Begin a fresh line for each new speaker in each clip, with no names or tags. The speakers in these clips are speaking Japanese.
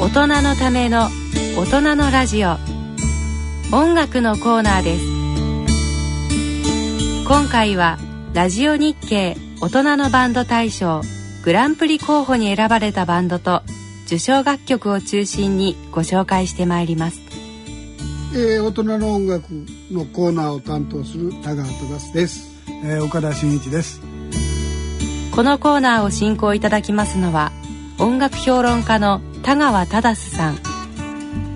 大人のための大人のラジオ。音楽のコーナーです。今回はラジオ日経大人のバンド大賞グランプリ候補に選ばれたバンドと受賞楽曲を中心にご紹介してまいります、
えー、大人の音楽のコーナーを担当する田川忠です、
えー、岡田真一です。
このコーナーを進行いただきますのは音楽評論家の田川忠さん。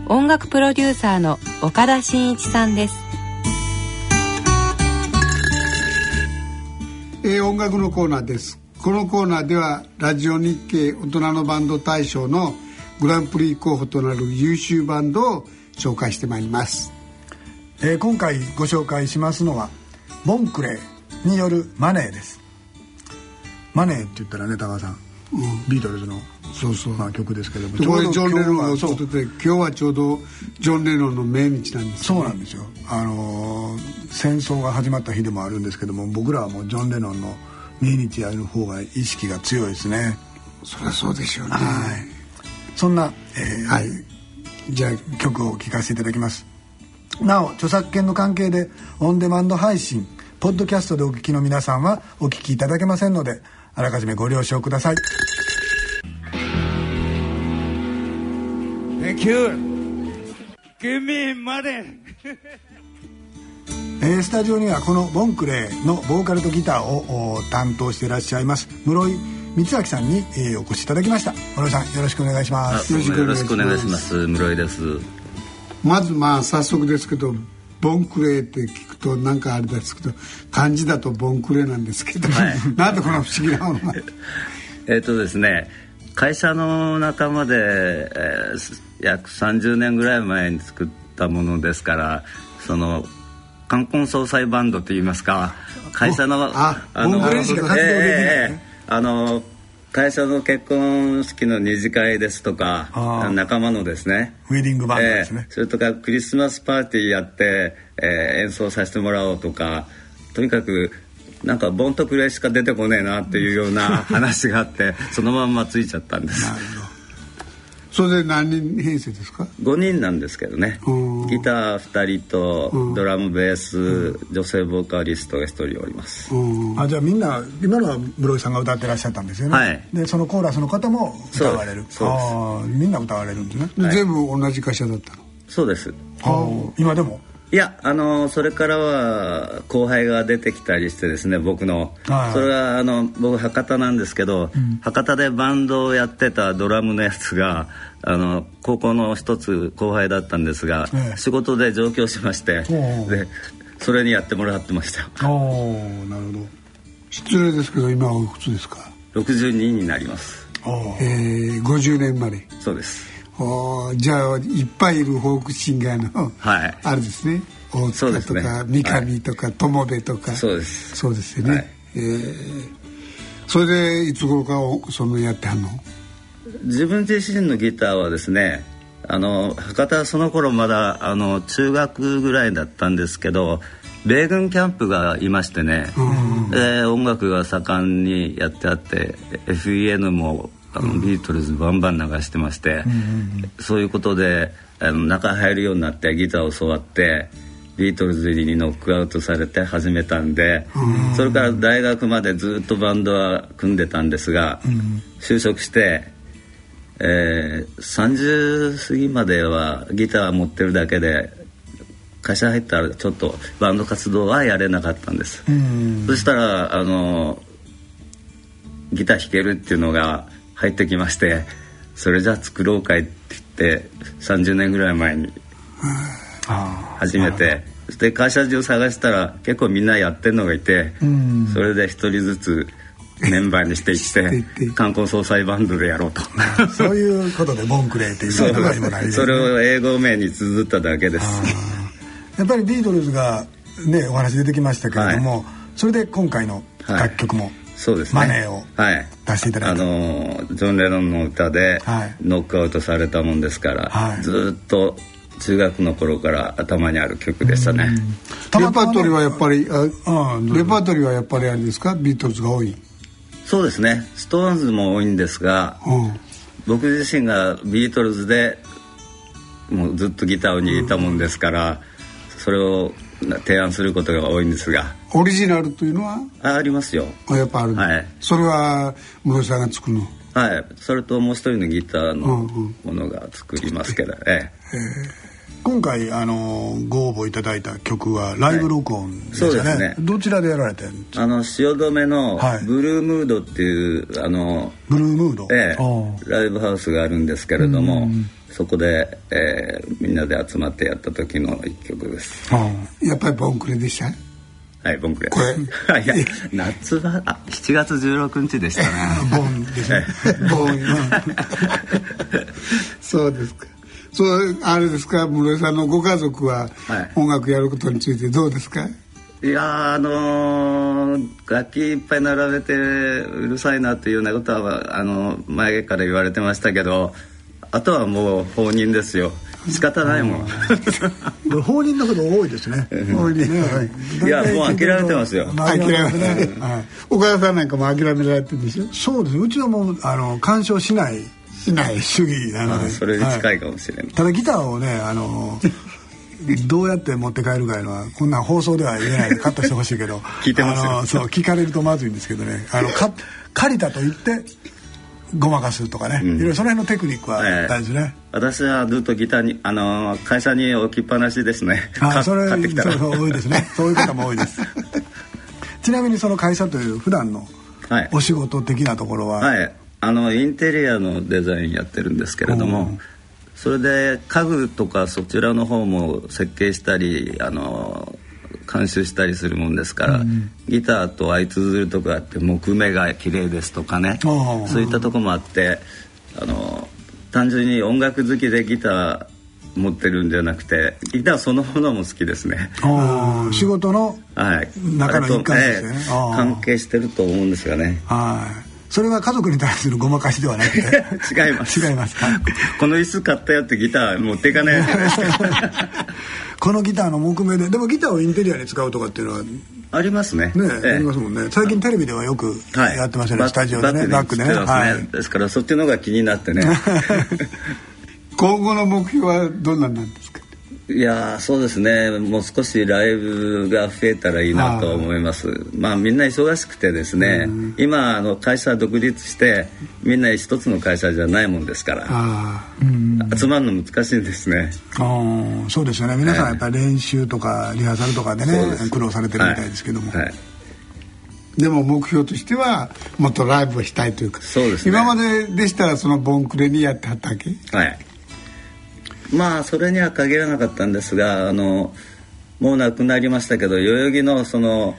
音楽プロデューサーの岡田真一さんです。
えー、音楽のコーナーです。このコーナーではラジオ日経大人のバンド大賞のグランプリ候補となる優秀バンドを紹介してまいります、
えー、今回ご紹介しますのはボンクレーによるマネーです。マネーって言ったらね高橋さん、ビートルズの
そうそう、
まあ、曲ですけども
これジョン・レノンがちょっとで今日はちょうどジョン・レノンの命日なんです、ね、
そうなんですよ。あのー、戦争が始まった日でもあるんですけども僕らはもうジョン・レノンの「命日やる方が意識が強いですね。
そりゃそうでしょうね、はい、
そんな、えー、はい。じゃあ曲を聴かせていただきます。なお著作権の関係でオンデマンド配信ポッドキャストでお聞きの皆さんはお聞きいただけませんのであらかじめご了承ください。
Thank you. Give me money.
えー、スタジオにはこのボンクレーのボーカルとギターを担当していらっしゃいます室井光明さんに、えー、お越しいただきました。室井さんよろしくお願いします。
よろしくお願いします。室井です。
まずまあ早速ですけどボンクレーって聞くとなんかあれですけど漢字だとボンクレーなんですけど、はい、なんでこの不思議なものが。
えっとですね会社の仲間で、えー、約30年ぐらい前に作ったものですからその冠婚葬祭バンドといいますか会社の
あの
えあの会社の結婚式の二次会ですとか仲間のですね。
ウェディングバンドですね、
えー、それとかクリスマスパーティーやって、えー、演奏させてもらおうとかとにかくなんかボンとくらいしか出てこねえなっていうような話があってそのまんまついちゃったんです。
それで何人編成ですか
？5人なんですけどね。ギター2人とドラムベース女性ボーカリストが1人おります。
あじゃあみんな今のは室井さんが歌ってらっしゃったんですよね、はい、でそのコーラスの方も歌われる。そうです。みんな歌われるんですね、
はい、全部同じ会社だったの？
そうです。
今でも？
いやあのそれからは後輩が出てきたりしてですね僕の、はい、それはあの僕博多なんですけど、うん、博多でバンドをやってたドラムのやつがあの高校の一つ後輩だったんですが、ええ、仕事で上京しましてでそれにやってもらってました。
おなるほど。失礼ですけど今はおいくつですか
？62になります。
えー、50年まで
そうです。
おじゃあいっぱいいるフォークシンガーの、はい、あれですね。大塚とか、ね、三上とか、友部とか。
そうです。
そうですよね、はい、えー、それでいつ頃かそのやってはんの？
自分自身のギターはですねあの博多はその頃まだあの中学ぐらいだったんですけど米軍キャンプがいましてね、うん、で音楽が盛んにやってあって FEN もあのビートルズバンバン流してまして、そういうことであの中入るようになってギターを教わってビートルズにノックアウトされて始めたんで、それから大学までずっとバンドは組んでたんですが、就職して、えー、30過ぎまではギター持ってるだけで会社入ったらちょっとバンド活動はやれなかったんです、そしたらあのギター弾けるっていうのが入ってきましてそれじゃあ作ろうかいって言って30年ぐらい前に始めてで会社中探したら結構みんなやってるのがいてそれで一人ずつメンバーにしていって観光総裁バンドでやろうと。
そういうことでボンクレーっていう。のが今なり、
ね、それを英語名に綴っただけです。
やっぱりビートルズがねお話出てきましたけれども、はい、それで今回の楽曲も、はい
そうですね、
マネーを出していただいて、
はい、あのジョン・レノンの歌でノックアウトされたもんですから、はい、ずっと中学の頃から頭にある曲でしたね。
レパートリーはやっぱりあレパートリーはやっぱりあれですか？ビートルズが多い。
そうですね。ストーンズも多いんですが、僕自身がビートルズでもうずっとギターを握ったもんですから、それを提案することが多いんですが。
オリジナルというのは？
あありますよ。
やっぱある、
はい、
それは室井さんが作るの？
はい。それともう一人のギターのものが作りますけど、うんうん、え
え。今回あのご応募いただいた曲はライブ録音ですね。はい、そうですね。どちらでやられて
あの汐留のブルームードっていう、はい、あの
ブルームード、
ええ、ライブハウスがあるんですけれども、そこで、えー、みんなで集まってやった時の一曲です。
やっぱりボンクレでした
はいボンクレ。
これ。
いや夏はあ7月16日でしたね。
ボンですね。ボン。
そうですか。そうあれですか。室井さんのご家族は音楽やることについてどうですか、
いやあのー、楽器いっぱい並べてうるさいなっていうようなことはあの前から言われてましたけどあとはもう放任ですよ。仕方ないもん。
放任のこと多いですね。放任、ね、
はい、いやもう諦めてますよ。
諦めてね、はい、岡田さんなんかも諦められてるんでしょ
そうです。うちはもうあの干渉しない。しない主義なので。
それに近いかもしれない、はい、
ただギターをねあのどうやって持って帰るかいうのはこんな放送では言えないでカットしてほしいけど。
聞いてます
よ。そう聞かれるとまずいんですけどね。あのか借りたと言ってごまかすとかね、うん、いろいろその辺のテクニックは大事ね、
えー、私はずっとギターにあの会社に置きっぱなしですね。あ
それそう多いですね。そういう方も多いです。ちなみにその会社という普段のお仕事的なところは、
はい、あのインテリアのデザインやってるんですけれどもそれで家具とかそちらの方も設計したりあの監修したりするもんですから、うん、ギターと相通ずるとこあって木目が綺麗ですとかねそういったとこもあってあの単純に音楽好きでギター持ってるんじゃなくてギターそのものも好きですね。
仕事の中の一環ね、
はい、関係してると思うんですよね。
はいそれは家族に対するごまかしではなくて。
違います。
違いますか？
この椅子買ったよってギター持っていかない
このギターの木目ででもギターをインテリアに使うとかっていうのは
ありますね。
ね、ええ、ありますもんね。最近テレビではよくやってますよね、はい、スタジオでね
バックでね、はい、ですからそっちの方が気になってね。
今後の目標はどんなんなんですか？
いやそうですね。もう少しライブが増えたらいいなと思います。まあみんな忙しくてですね、今あの会社独立してみんな一つの会社じゃないもんですから。集まるの難しいんですね。
あそうですよね。皆さんやっぱり練習とかリハーサルとかでね苦労されてるみたいですけども、はい。はい。
でも目標としてはもっとライブをしたいというか。
そうです、ね、
今まででしたらそのボンクレにやってはったわけ？
はいまあそれには限らなかったんですがあのもう亡くなりましたけど代々木のその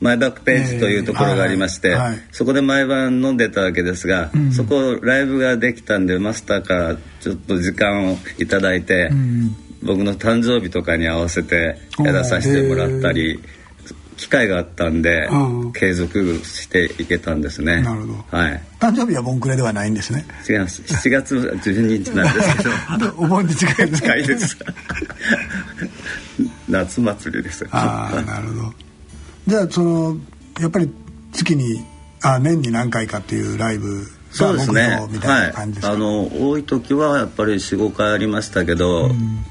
マイバックページというところがありまして、えーはい。はい、そこで毎晩飲んでたわけですが、うん、そこライブができたんでマスターからちょっと時間を頂いて、うん、僕の誕生日とかに合わせてやらさせてもらったり。機会があったんで、継続していけたんですね。
なるほど。
はい。
誕生日はボンクレではないんですね。
違います。7月12日なんですけ
ど。お盆に近いです。
近いです。夏祭りです。
ああ、なるほど。じゃあそのやっぱり月にあ年に何回かっていうライブ
そうですね。はい。あの多い時はやっぱり四五回ありましたけど、うん、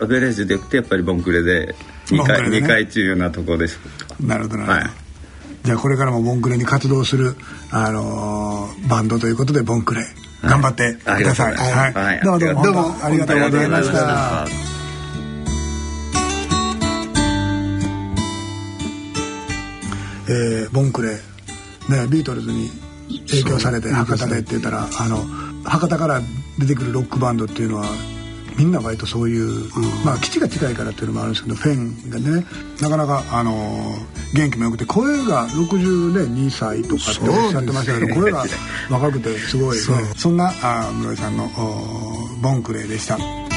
アベレージでいくとやっぱりボンクレで2回,、ね、回中なところです
なるほどなるほど、はい、じゃあこれからもボンクレに活動する、あのー、バンドということでボンクレ頑張ってください、はい、はい、どうもどうもどうもありがとうございました。えー、ボンクレねビートルズに影響されて博多でって言ったらあの博多から出てくるロックバンドっていうのはみんな割とそういう、うん、まあ基地が近いからっていうのもあるんですけどフェンがねなかなかあのー、元気もよくて声が62歳とかっておっしゃってましたけど、ね、声が若くてすごい、ね、そんなあ室井さんのボンクレーでした。